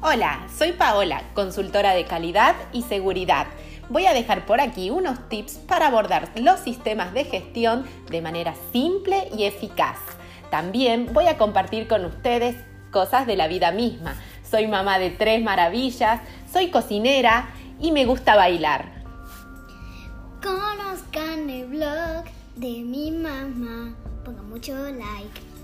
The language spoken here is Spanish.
Hola, soy Paola, consultora de calidad y seguridad. Voy a dejar por aquí unos tips para abordar los sistemas de gestión de manera simple y eficaz. También voy a compartir con ustedes cosas de la vida misma. Soy mamá de tres maravillas, soy cocinera y me gusta bailar. Conozcan el blog de mi mamá. Pongan mucho like.